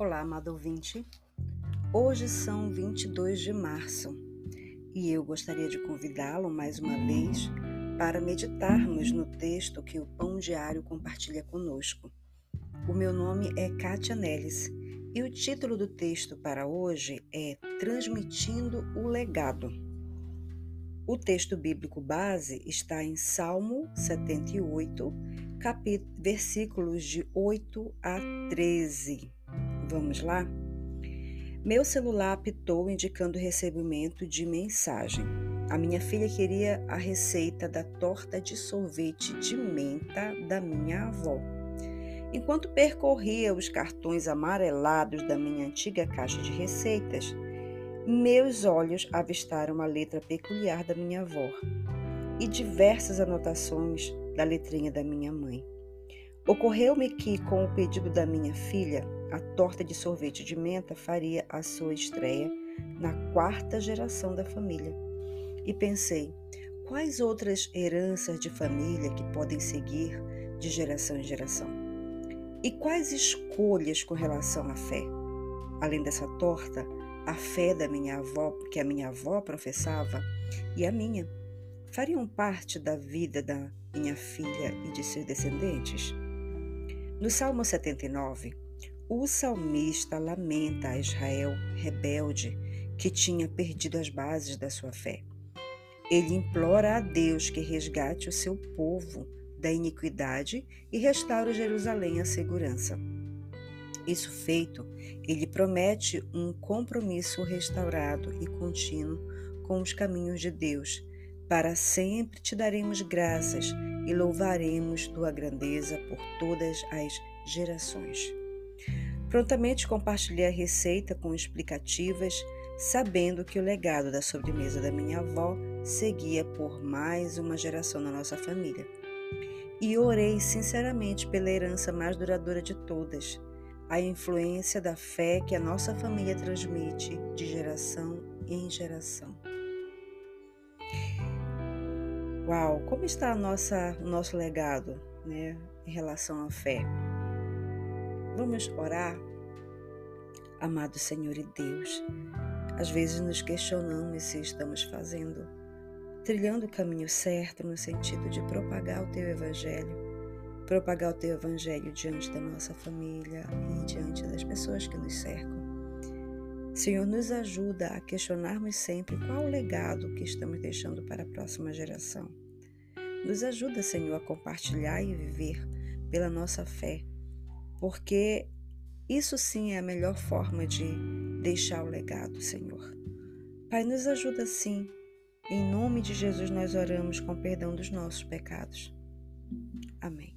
Olá, amado ouvinte. Hoje são 22 de março e eu gostaria de convidá-lo mais uma vez para meditarmos no texto que o Pão Diário compartilha conosco. O meu nome é Kátia Nelis e o título do texto para hoje é Transmitindo o Legado. O texto bíblico base está em Salmo 78, capítulo, versículos de 8 a 13. Vamos lá? Meu celular apitou indicando recebimento de mensagem. A minha filha queria a receita da torta de sorvete de menta da minha avó. Enquanto percorria os cartões amarelados da minha antiga caixa de receitas, meus olhos avistaram uma letra peculiar da minha avó e diversas anotações da letrinha da minha mãe. Ocorreu-me que, com o pedido da minha filha, a torta de sorvete de menta faria a sua estreia na quarta geração da família. E pensei, quais outras heranças de família que podem seguir de geração em geração? E quais escolhas com relação à fé? Além dessa torta, a fé da minha avó, que a minha avó professava, e a minha, fariam parte da vida da minha filha e de seus descendentes? No Salmo 79, o salmista lamenta a Israel rebelde que tinha perdido as bases da sua fé. Ele implora a Deus que resgate o seu povo da iniquidade e restaure Jerusalém à segurança. Isso feito, ele promete um compromisso restaurado e contínuo com os caminhos de Deus. Para sempre te daremos graças e louvaremos tua grandeza por todas as gerações. Prontamente compartilhei a receita com explicativas, sabendo que o legado da sobremesa da minha avó seguia por mais uma geração na nossa família. E orei sinceramente pela herança mais duradoura de todas, a influência da fé que a nossa família transmite de geração em geração. Uau, como está nossa, o nosso legado né, em relação à fé? Vamos orar? Amado Senhor e Deus, às vezes nos questionamos se estamos fazendo, trilhando o caminho certo no sentido de propagar o Teu Evangelho, propagar o Teu Evangelho diante da nossa família e diante das pessoas que nos cercam. Senhor, nos ajuda a questionarmos sempre qual o legado que estamos deixando para a próxima geração. Nos ajuda, Senhor, a compartilhar e viver pela nossa fé porque isso sim é a melhor forma de deixar o legado, Senhor. Pai, nos ajuda sim. Em nome de Jesus nós oramos com perdão dos nossos pecados. Amém.